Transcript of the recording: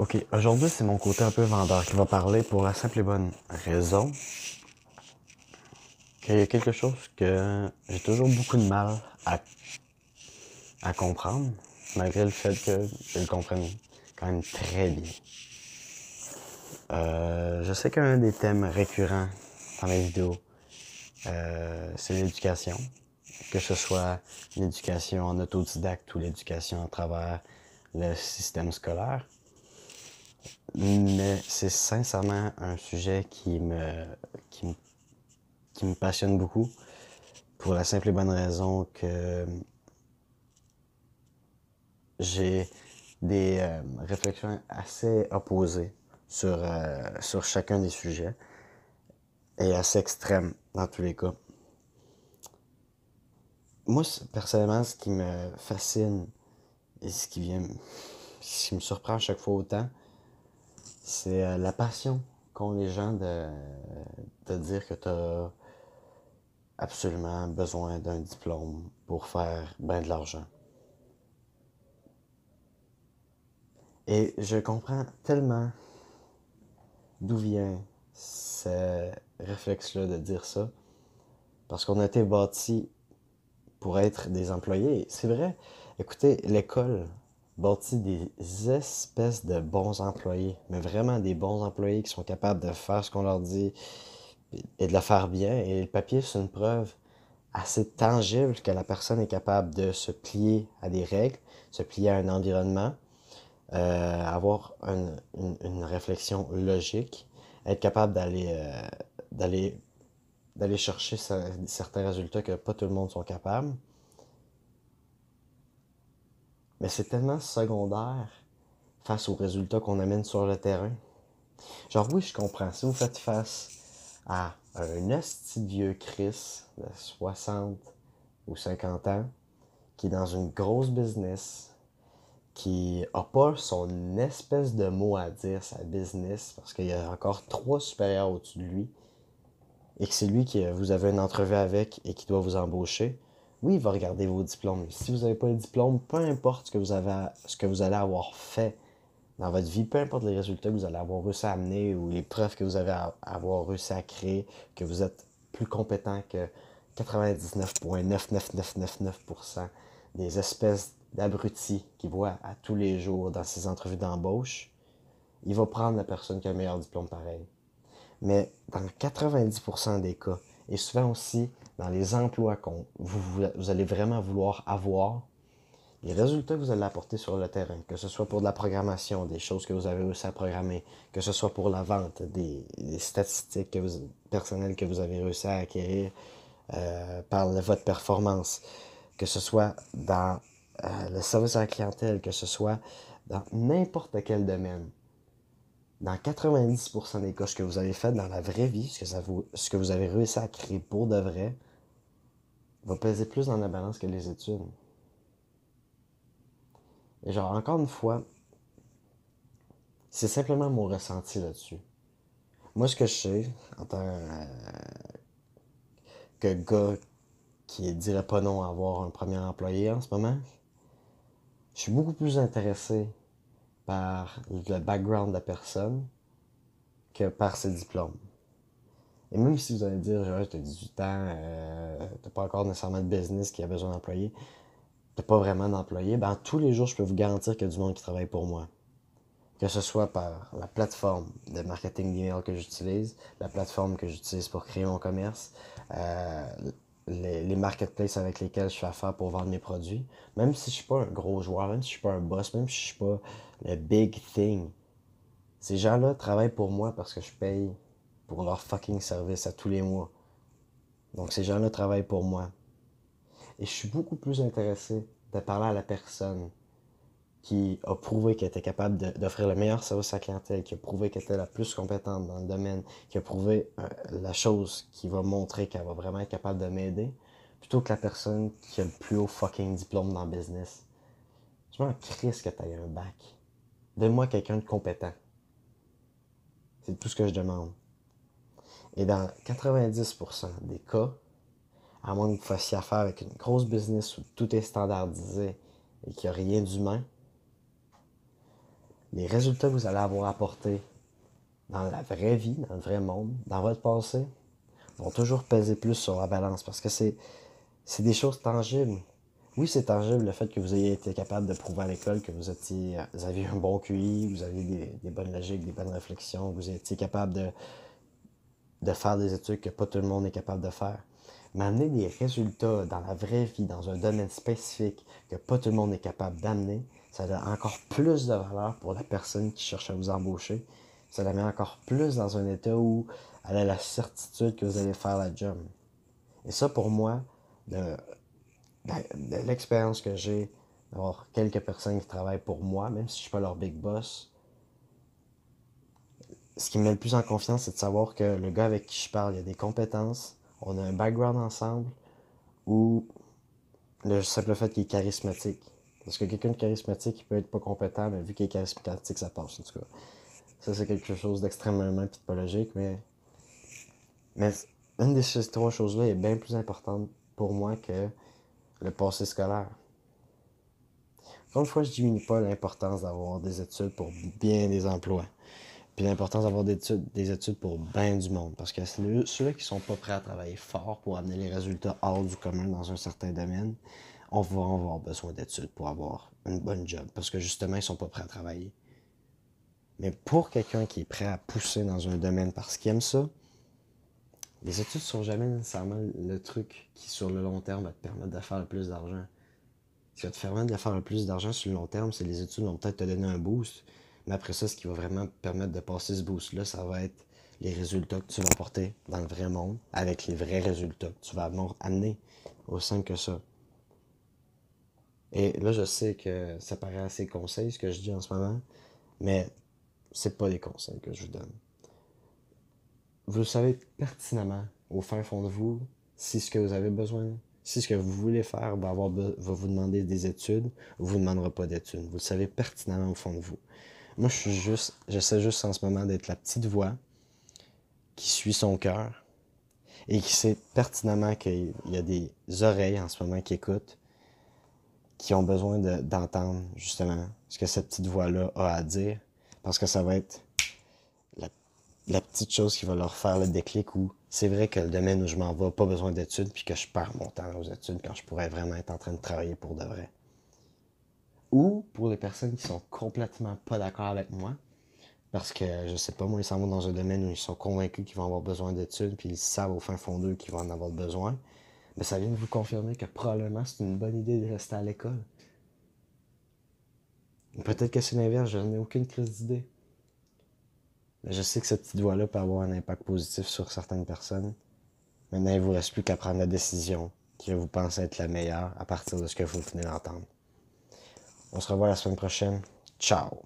Ok, aujourd'hui c'est mon côté un peu vendeur qui va parler pour la simple et bonne raison qu'il y a quelque chose que j'ai toujours beaucoup de mal à, à comprendre, malgré le fait que je le comprenne quand même très bien. Euh, je sais qu'un des thèmes récurrents dans mes vidéos, euh, c'est l'éducation. Que ce soit l'éducation en autodidacte ou l'éducation à travers le système scolaire. Mais c'est sincèrement un sujet qui me, qui passionne beaucoup pour la simple et bonne raison que j'ai des euh, réflexions assez opposées sur, euh, sur chacun des sujets et assez extrêmes dans tous les cas. Moi, personnellement, ce qui me fascine et ce qui vient, ce qui me surprend à chaque fois autant, c'est euh, la passion qu'ont les gens de, de dire que tu as absolument besoin d'un diplôme pour faire bien de l'argent. Et je comprends tellement d'où vient ce réflexe-là de dire ça. Parce qu'on a été bâti pour être des employés. C'est vrai. Écoutez, l'école bâtit des espèces de bons employés, mais vraiment des bons employés qui sont capables de faire ce qu'on leur dit et de le faire bien. Et le papier, c'est une preuve assez tangible que la personne est capable de se plier à des règles, se plier à un environnement, euh, avoir une, une, réflexion logique, être capable d'aller euh, chercher certains résultats que pas tout le monde sont capables. Mais c'est tellement secondaire face aux résultats qu'on amène sur le terrain. Genre oui, je comprends. Si vous faites face à un vieux Chris de 60 ou 50 ans qui est dans une grosse business, qui a pas son espèce de mot à dire, sa business, parce qu'il y a encore trois supérieurs au-dessus de lui, et que c'est lui qui vous avez une entrevue avec et qui doit vous embaucher, oui, il va regarder vos diplômes. Si vous n'avez pas de diplôme, peu importe ce que, vous avez, ce que vous allez avoir fait dans votre vie, peu importe les résultats que vous allez avoir réussi à amener ou les preuves que vous avez avoir réussi à créer, que vous êtes plus compétent que 99,99999% des espèces d'abruti qui voit à tous les jours dans ses entrevues d'embauche, il va prendre la personne qui a le meilleur diplôme pareil. Mais dans 90% des cas, et souvent aussi dans les emplois que vous, vous, allez vraiment vouloir avoir, les résultats que vous allez apporter sur le terrain, que ce soit pour de la programmation, des choses que vous avez réussi à programmer, que ce soit pour la vente, des, statistiques que vous, personnelles que vous avez réussi à acquérir euh, par votre performance, que ce soit dans euh, le service à la clientèle, que ce soit dans n'importe quel domaine, dans 90% des cas, ce que vous avez fait dans la vraie vie, ce que, vous, ce que vous avez réussi à créer pour de vrai, va peser plus dans la balance que les études. Et genre, encore une fois, c'est simplement mon ressenti là-dessus. Moi, ce que je sais, en tant euh, que gars qui dirait pas non à avoir un premier employé en ce moment, je suis beaucoup plus intéressé par le background de la personne que par ses diplômes. Et même si vous allez dire, genre, tu as 18 ans, euh, t'as pas encore nécessairement de business qui a besoin d'employés, t'as pas vraiment d'employés, ben tous les jours, je peux vous garantir qu'il y a du monde qui travaille pour moi. Que ce soit par la plateforme de marketing d'email que j'utilise, la plateforme que j'utilise pour créer mon commerce, euh, les, marketplaces avec lesquels je fais affaire pour vendre mes produits. Même si je suis pas un gros joueur, même si je suis pas un boss, même si je suis pas le big thing, ces gens-là travaillent pour moi parce que je paye pour leur fucking service à tous les mois. Donc ces gens-là travaillent pour moi. Et je suis beaucoup plus intéressé de parler à la personne qui a prouvé qu'elle était capable d'offrir le meilleur service à la clientèle, qui a prouvé qu'elle était la plus compétente dans le domaine, qui a prouvé euh, la chose qui va montrer qu'elle va vraiment être capable de m'aider, plutôt que la personne qui a le plus haut fucking diplôme dans le business. Je m'en crisse que tu aies un bac. Donne-moi quelqu'un de compétent. C'est tout ce que je demande. Et dans 90% des cas, à moins que vous fassiez affaire avec une grosse business où tout est standardisé et qu'il n'y a rien d'humain, les résultats que vous allez avoir apportés dans la vraie vie, dans le vrai monde, dans votre passé, vont toujours peser plus sur la balance parce que c'est, des choses tangibles. Oui, c'est tangible le fait que vous ayez été capable de prouver à l'école que vous étiez, aviez un bon QI, vous avez des, des bonnes logiques, des bonnes réflexions, vous étiez capable de, de faire des études que pas tout le monde est capable de faire. Mais amener des résultats dans la vraie vie, dans un domaine spécifique que pas tout le monde est capable d'amener, ça a encore plus de valeur pour la personne qui cherche à vous embaucher. Ça la met encore plus dans un état où elle a la certitude que vous allez faire la job. Et ça, pour moi, de, de l'expérience que j'ai d'avoir quelques personnes qui travaillent pour moi, même si je ne suis pas leur big boss, ce qui me met le plus en confiance, c'est de savoir que le gars avec qui je parle, il a des compétences, on a un background ensemble, ou le simple fait qu'il est charismatique. Parce que quelqu'un de charismatique, il peut être pas compétent, mais vu qu'il est charismatique, ça passe, en tout cas. Ça, c'est quelque chose d'extrêmement typologique, mais... Mais une de ces trois choses-là est bien plus importante pour moi que le passé scolaire. Encore une fois, je diminue pas l'importance d'avoir des études pour bien des emplois. Puis l'importance d'avoir des études, des études pour bien du monde. Parce que ceux-là qui sont pas prêts à travailler fort pour amener les résultats hors du commun dans un certain domaine, on va avoir besoin d'études pour avoir une bonne job. Parce que justement, ils sont pas prêts à travailler. Mais pour quelqu'un qui est prêt à pousser dans un domaine parce qu'il aime ça, les études sont jamais nécessairement le truc qui, sur le long terme, va te permettre de faire le plus d'argent. Ce qui va te permettre de faire le plus d'argent sur le long terme, c'est les études vont peut-être te donner un boost. Mais après ça, ce qui va vraiment permettre de passer ce boost-là, ça va être les résultats que tu vas apporter dans le vrai monde avec les vrais résultats que tu vas amener. Aussi simple que ça. Et là, je sais que ça paraît assez conseil, ce que je dis en ce moment, mais c'est pas des conseils que je vous donne. Vous savez pertinemment, au fin fond de vous, si ce que vous avez besoin, si ce que vous voulez faire va, avoir, va vous demander des études, ou vous ne demandera pas d'études. Vous le savez pertinemment au fond de vous. Moi, je suis juste, j'essaie juste en ce moment d'être la petite voix qui suit son cœur et qui sait pertinemment qu'il y a des oreilles en ce moment qui écoutent qui ont besoin d'entendre justement ce que cette petite voix-là a à dire, parce que ça va être la, petite chose qui va leur faire le déclic où c'est vrai que le domaine où je m'en vais, pas besoin d'études, puis que je perds mon temps aux études quand je pourrais vraiment être en train de travailler pour de vrai. Ou pour les personnes qui sont complètement pas d'accord avec moi, parce que je sais pas, moi, ils s'en vont dans un domaine où ils sont convaincus qu'ils vont avoir besoin d'études, puis ils savent au fin fond d'eux qu'ils vont en avoir besoin mais ça vient de vous confirmer que probablement c'est une bonne idée de rester à l'école. Peut-être que c'est l'inverse, je n'ai aucune crise d'idée. Mais je sais que cette petite voix-là peut avoir un impact positif sur certaines personnes. Maintenant, il ne vous reste plus qu'à prendre la décision qui vous pensez être la meilleure à partir de ce que vous venez d'entendre. On se revoit la semaine prochaine. Ciao!